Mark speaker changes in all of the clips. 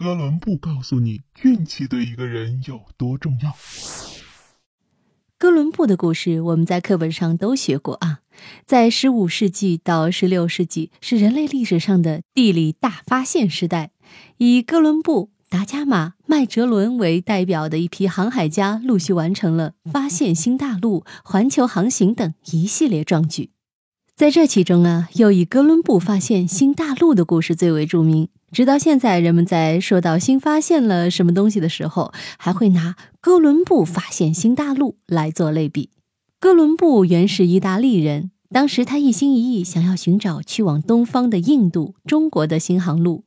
Speaker 1: 哥伦布告诉你，运气对一个人有多重要。
Speaker 2: 哥伦布的故事我们在课本上都学过啊，在十五世纪到十六世纪是人类历史上的地理大发现时代，以哥伦布、达伽马、麦哲伦为代表的一批航海家陆续完成了发现新大陆、环球航行等一系列壮举。在这其中啊，又以哥伦布发现新大陆的故事最为著名。直到现在，人们在说到新发现了什么东西的时候，还会拿哥伦布发现新大陆来做类比。哥伦布原是意大利人，当时他一心一意想要寻找去往东方的印度、中国的新航路，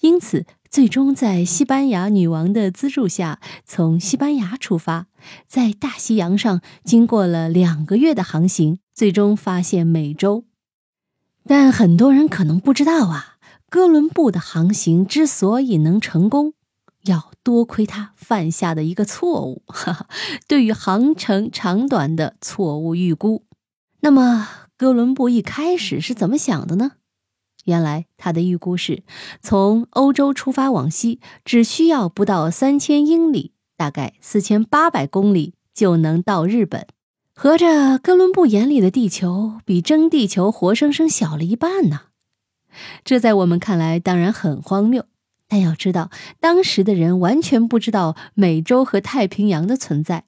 Speaker 2: 因此最终在西班牙女王的资助下，从西班牙出发，在大西洋上经过了两个月的航行，最终发现美洲。但很多人可能不知道啊。哥伦布的航行之所以能成功，要多亏他犯下的一个错误，哈哈，对于航程长短的错误预估。那么，哥伦布一开始是怎么想的呢？原来他的预估是，从欧洲出发往西，只需要不到三千英里，大概四千八百公里就能到日本。合着，哥伦布眼里的地球比真地球活生生小了一半呢。这在我们看来当然很荒谬，但要知道，当时的人完全不知道美洲和太平洋的存在。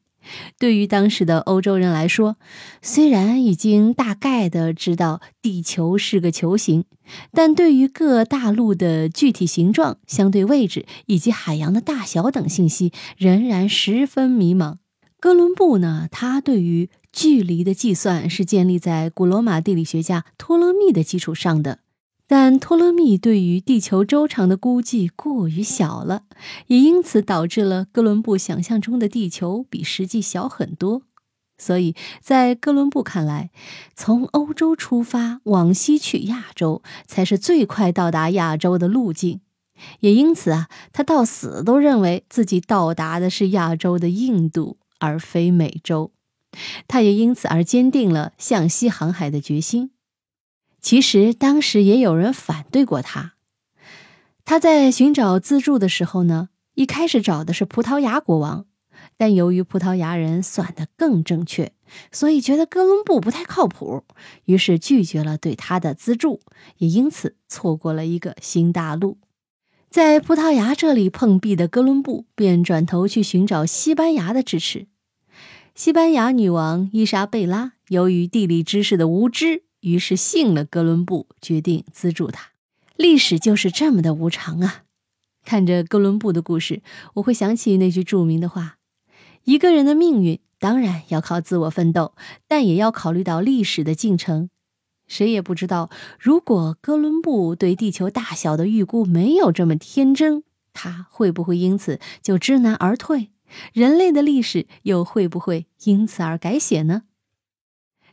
Speaker 2: 对于当时的欧洲人来说，虽然已经大概的知道地球是个球形，但对于各大陆的具体形状、相对位置以及海洋的大小等信息，仍然十分迷茫。哥伦布呢，他对于距离的计算是建立在古罗马地理学家托勒密的基础上的。但托勒密对于地球周长的估计过于小了，也因此导致了哥伦布想象中的地球比实际小很多。所以在哥伦布看来，从欧洲出发往西去亚洲才是最快到达亚洲的路径。也因此啊，他到死都认为自己到达的是亚洲的印度，而非美洲。他也因此而坚定了向西航海的决心。其实当时也有人反对过他。他在寻找资助的时候呢，一开始找的是葡萄牙国王，但由于葡萄牙人算得更正确，所以觉得哥伦布不太靠谱，于是拒绝了对他的资助，也因此错过了一个新大陆。在葡萄牙这里碰壁的哥伦布，便转头去寻找西班牙的支持。西班牙女王伊莎贝拉由于地理知识的无知。于是信了哥伦布，决定资助他。历史就是这么的无常啊！看着哥伦布的故事，我会想起那句著名的话：一个人的命运当然要靠自我奋斗，但也要考虑到历史的进程。谁也不知道，如果哥伦布对地球大小的预估没有这么天真，他会不会因此就知难而退？人类的历史又会不会因此而改写呢？